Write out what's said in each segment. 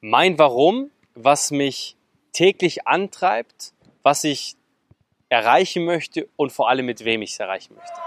mein Warum, was mich täglich antreibt, was ich erreichen möchte und vor allem mit wem ich es erreichen möchte.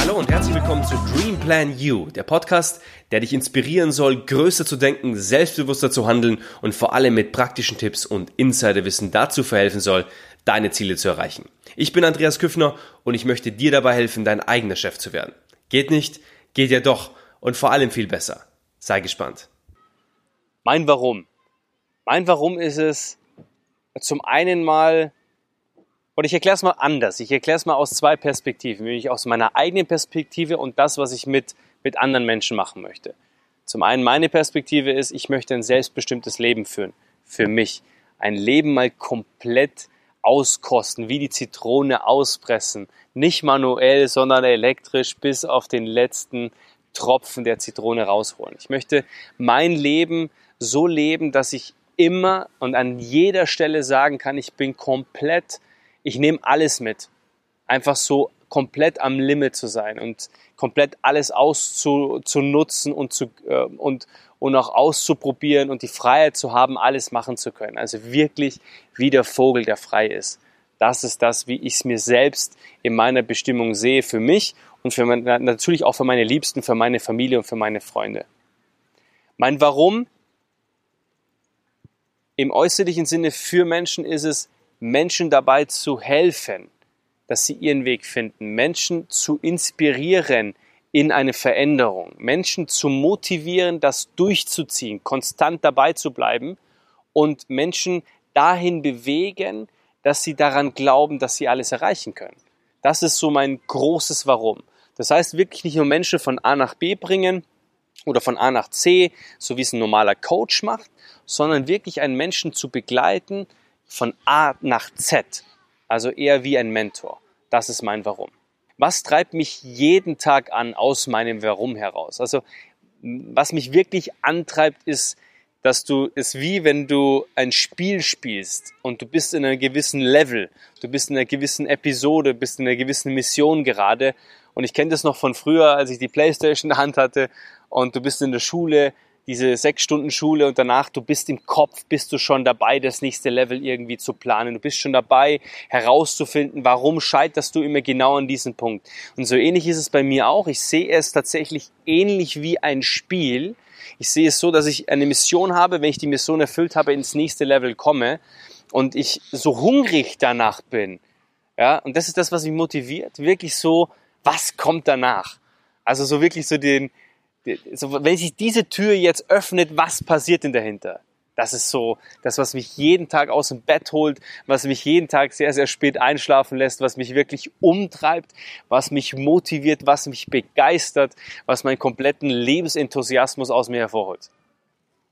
Hallo und herzlich willkommen zu Dream Plan You, der Podcast, der dich inspirieren soll, größer zu denken, selbstbewusster zu handeln und vor allem mit praktischen Tipps und Insiderwissen dazu verhelfen soll, deine Ziele zu erreichen. Ich bin Andreas Küffner und ich möchte dir dabei helfen, dein eigener Chef zu werden. Geht nicht? Geht ja doch und vor allem viel besser. Sei gespannt. Mein Warum. Mein Warum ist es zum einen mal, und ich erkläre es mal anders. Ich erkläre es mal aus zwei Perspektiven, nämlich aus meiner eigenen Perspektive und das, was ich mit, mit anderen Menschen machen möchte. Zum einen meine Perspektive ist, ich möchte ein selbstbestimmtes Leben führen. Für mich. Ein Leben mal komplett auskosten, wie die Zitrone auspressen. Nicht manuell, sondern elektrisch bis auf den letzten Tropfen der Zitrone rausholen. Ich möchte mein Leben so leben, dass ich immer und an jeder Stelle sagen kann, ich bin komplett, ich nehme alles mit. Einfach so komplett am Limit zu sein und komplett alles auszunutzen und, zu, äh, und, und auch auszuprobieren und die Freiheit zu haben, alles machen zu können. Also wirklich wie der Vogel, der frei ist. Das ist das, wie ich es mir selbst in meiner Bestimmung sehe, für mich und für mein, natürlich auch für meine Liebsten, für meine Familie und für meine Freunde. Mein Warum im äußerlichen Sinne für Menschen ist es, Menschen dabei zu helfen, dass sie ihren Weg finden, Menschen zu inspirieren, in eine Veränderung, Menschen zu motivieren, das durchzuziehen, konstant dabei zu bleiben und Menschen dahin bewegen, dass sie daran glauben, dass sie alles erreichen können. Das ist so mein großes Warum. Das heißt wirklich nicht nur Menschen von A nach B bringen oder von A nach C, so wie es ein normaler Coach macht, sondern wirklich einen Menschen zu begleiten von A nach Z. Also eher wie ein Mentor. Das ist mein Warum was treibt mich jeden Tag an aus meinem Warum heraus? Also was mich wirklich antreibt, ist, dass du es wie wenn du ein Spiel spielst und du bist in einem gewissen Level, du bist in einer gewissen Episode, bist in einer gewissen Mission gerade. Und ich kenne das noch von früher, als ich die Playstation in der Hand hatte und du bist in der Schule diese sechs Stunden Schule und danach, du bist im Kopf, bist du schon dabei, das nächste Level irgendwie zu planen. Du bist schon dabei, herauszufinden, warum scheiterst du immer genau an diesem Punkt. Und so ähnlich ist es bei mir auch. Ich sehe es tatsächlich ähnlich wie ein Spiel. Ich sehe es so, dass ich eine Mission habe, wenn ich die Mission erfüllt habe, ins nächste Level komme und ich so hungrig danach bin. Ja, und das ist das, was mich motiviert. Wirklich so, was kommt danach? Also so wirklich so den, so, wenn sich diese Tür jetzt öffnet, was passiert denn dahinter? Das ist so das, was mich jeden Tag aus dem Bett holt, was mich jeden Tag sehr, sehr spät einschlafen lässt, was mich wirklich umtreibt, was mich motiviert, was mich begeistert, was meinen kompletten Lebensenthusiasmus aus mir hervorholt.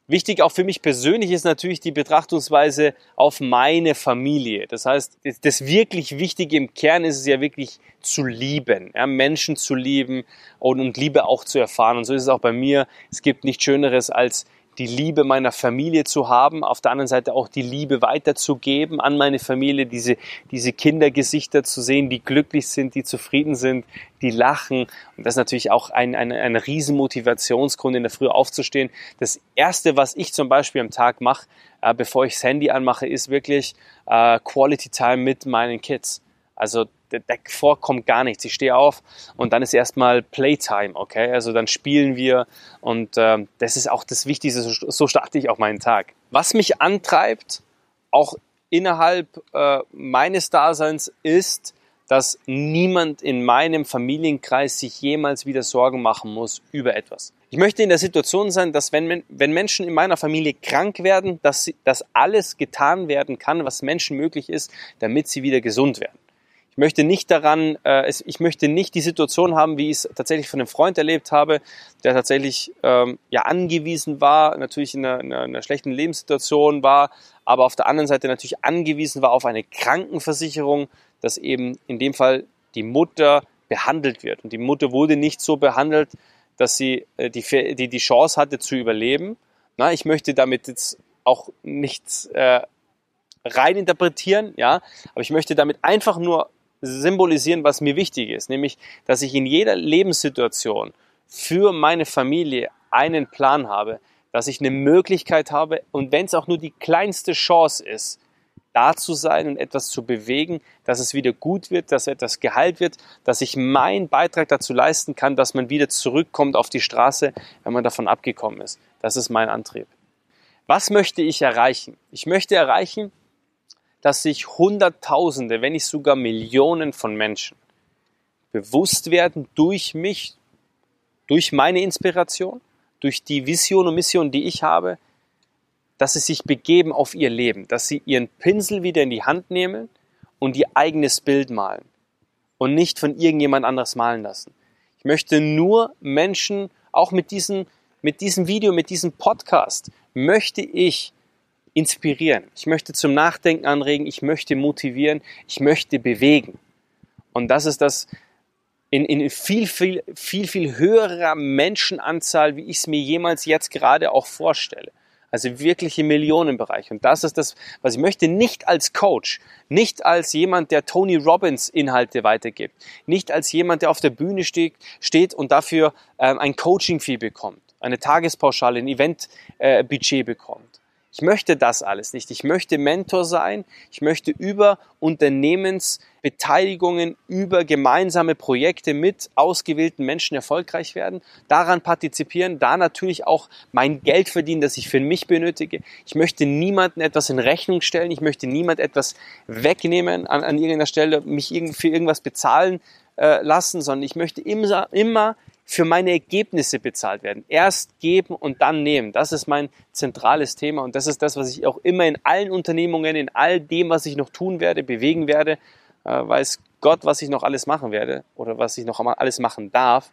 Wichtig auch für mich persönlich ist natürlich die Betrachtungsweise auf meine Familie. Das heißt, das wirklich Wichtige im Kern ist es ja wirklich zu lieben, ja, Menschen zu lieben und, und Liebe auch zu erfahren. Und so ist es auch bei mir. Es gibt nichts Schöneres als die Liebe meiner Familie zu haben, auf der anderen Seite auch die Liebe weiterzugeben an meine Familie, diese, diese Kindergesichter zu sehen, die glücklich sind, die zufrieden sind, die lachen. Und das ist natürlich auch ein, ein, ein Riesenmotivationsgrund, in der Früh aufzustehen. Das Erste, was ich zum Beispiel am Tag mache, äh, bevor ich das Handy anmache, ist wirklich äh, Quality Time mit meinen Kids. Also davor kommt gar nichts. Ich stehe auf und dann ist erstmal Playtime, okay? Also dann spielen wir und äh, das ist auch das Wichtigste, so starte ich auch meinen Tag. Was mich antreibt, auch innerhalb äh, meines Daseins, ist, dass niemand in meinem Familienkreis sich jemals wieder Sorgen machen muss über etwas. Ich möchte in der Situation sein, dass wenn, wenn Menschen in meiner Familie krank werden, dass, dass alles getan werden kann, was Menschen möglich ist, damit sie wieder gesund werden. Ich möchte nicht daran, äh, ich möchte nicht die Situation haben, wie ich es tatsächlich von einem Freund erlebt habe, der tatsächlich ähm, ja angewiesen war, natürlich in einer, in einer schlechten Lebenssituation war, aber auf der anderen Seite natürlich angewiesen war auf eine Krankenversicherung, dass eben in dem Fall die Mutter behandelt wird. Und die Mutter wurde nicht so behandelt, dass sie äh, die, die, die Chance hatte zu überleben. Na, ich möchte damit jetzt auch nichts äh, rein interpretieren, ja, aber ich möchte damit einfach nur symbolisieren, was mir wichtig ist, nämlich, dass ich in jeder Lebenssituation für meine Familie einen Plan habe, dass ich eine Möglichkeit habe und wenn es auch nur die kleinste Chance ist, da zu sein und etwas zu bewegen, dass es wieder gut wird, dass etwas geheilt wird, dass ich meinen Beitrag dazu leisten kann, dass man wieder zurückkommt auf die Straße, wenn man davon abgekommen ist. Das ist mein Antrieb. Was möchte ich erreichen? Ich möchte erreichen, dass sich Hunderttausende, wenn nicht sogar Millionen von Menschen bewusst werden durch mich, durch meine Inspiration, durch die Vision und Mission, die ich habe, dass sie sich begeben auf ihr Leben, dass sie ihren Pinsel wieder in die Hand nehmen und ihr eigenes Bild malen und nicht von irgendjemand anderes malen lassen. Ich möchte nur Menschen, auch mit diesem, mit diesem Video, mit diesem Podcast, möchte ich inspirieren. Ich möchte zum Nachdenken anregen, ich möchte motivieren, ich möchte bewegen. Und das ist das in, in viel, viel, viel, viel höherer Menschenanzahl, wie ich es mir jemals jetzt gerade auch vorstelle. Also wirklich im Millionenbereich. Und das ist das, was ich möchte, nicht als Coach, nicht als jemand, der Tony Robbins Inhalte weitergibt, nicht als jemand, der auf der Bühne steht, steht und dafür ähm, ein Coaching-Fee bekommt, eine Tagespauschale, ein Event-Budget äh, bekommt. Ich möchte das alles nicht. Ich möchte Mentor sein. Ich möchte über Unternehmensbeteiligungen, über gemeinsame Projekte mit ausgewählten Menschen erfolgreich werden, daran partizipieren, da natürlich auch mein Geld verdienen, das ich für mich benötige. Ich möchte niemanden etwas in Rechnung stellen. Ich möchte niemand etwas wegnehmen an, an irgendeiner Stelle, mich für irgendwas bezahlen äh, lassen, sondern ich möchte immer, immer für meine Ergebnisse bezahlt werden. Erst geben und dann nehmen. Das ist mein zentrales Thema und das ist das, was ich auch immer in allen Unternehmungen, in all dem, was ich noch tun werde, bewegen werde, äh, weiß Gott, was ich noch alles machen werde oder was ich noch alles machen darf,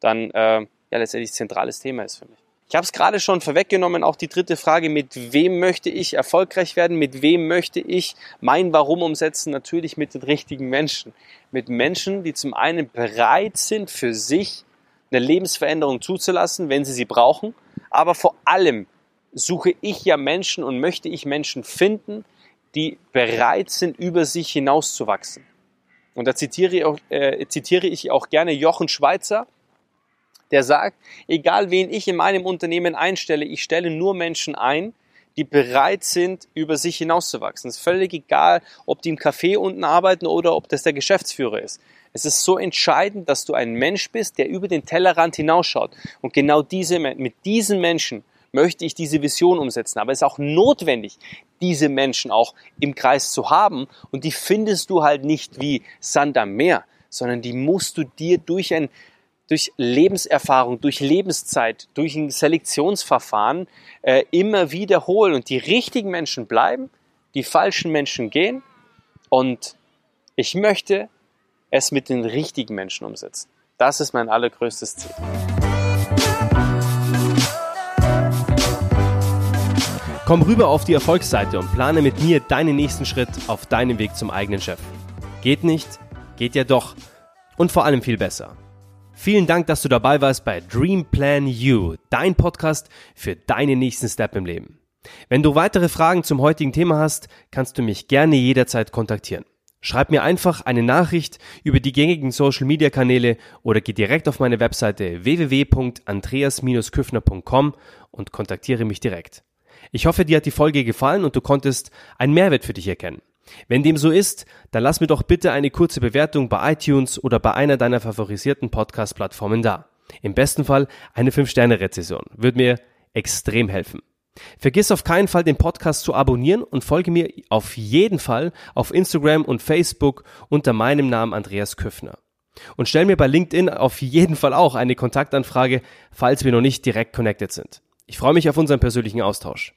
dann äh, ja letztendlich zentrales Thema ist für mich. Ich habe es gerade schon vorweggenommen, auch die dritte Frage, mit wem möchte ich erfolgreich werden, mit wem möchte ich mein Warum umsetzen? Natürlich mit den richtigen Menschen. Mit Menschen, die zum einen bereit sind, für sich eine Lebensveränderung zuzulassen, wenn sie sie brauchen. Aber vor allem suche ich ja Menschen und möchte ich Menschen finden, die bereit sind, über sich hinauszuwachsen. Und da zitiere ich, auch, äh, zitiere ich auch gerne Jochen Schweizer, der sagt, egal wen ich in meinem Unternehmen einstelle, ich stelle nur Menschen ein, die bereit sind, über sich hinauszuwachsen. Es ist völlig egal, ob die im Café unten arbeiten oder ob das der Geschäftsführer ist. Es ist so entscheidend, dass du ein Mensch bist, der über den Tellerrand hinausschaut. Und genau diese, mit diesen Menschen möchte ich diese Vision umsetzen. Aber es ist auch notwendig, diese Menschen auch im Kreis zu haben. Und die findest du halt nicht wie Sand am Meer, sondern die musst du dir durch ein durch Lebenserfahrung, durch Lebenszeit, durch ein Selektionsverfahren äh, immer wiederholen. Und die richtigen Menschen bleiben, die falschen Menschen gehen. Und ich möchte es mit den richtigen Menschen umsetzen. Das ist mein allergrößtes Ziel. Komm rüber auf die Erfolgsseite und plane mit mir deinen nächsten Schritt auf deinem Weg zum eigenen Chef. Geht nicht? Geht ja doch. Und vor allem viel besser. Vielen Dank, dass du dabei warst bei Dream Plan You, dein Podcast für deinen nächsten Step im Leben. Wenn du weitere Fragen zum heutigen Thema hast, kannst du mich gerne jederzeit kontaktieren. Schreib mir einfach eine Nachricht über die gängigen Social Media Kanäle oder geh direkt auf meine Webseite www.andreas-küffner.com und kontaktiere mich direkt. Ich hoffe, dir hat die Folge gefallen und du konntest einen Mehrwert für dich erkennen. Wenn dem so ist, dann lass mir doch bitte eine kurze Bewertung bei iTunes oder bei einer deiner favorisierten Podcast-Plattformen da. Im besten Fall eine 5-Sterne-Rezession. Würde mir extrem helfen. Vergiss auf keinen Fall den Podcast zu abonnieren und folge mir auf jeden Fall auf Instagram und Facebook unter meinem Namen Andreas Küffner. Und stell mir bei LinkedIn auf jeden Fall auch eine Kontaktanfrage, falls wir noch nicht direkt connected sind. Ich freue mich auf unseren persönlichen Austausch.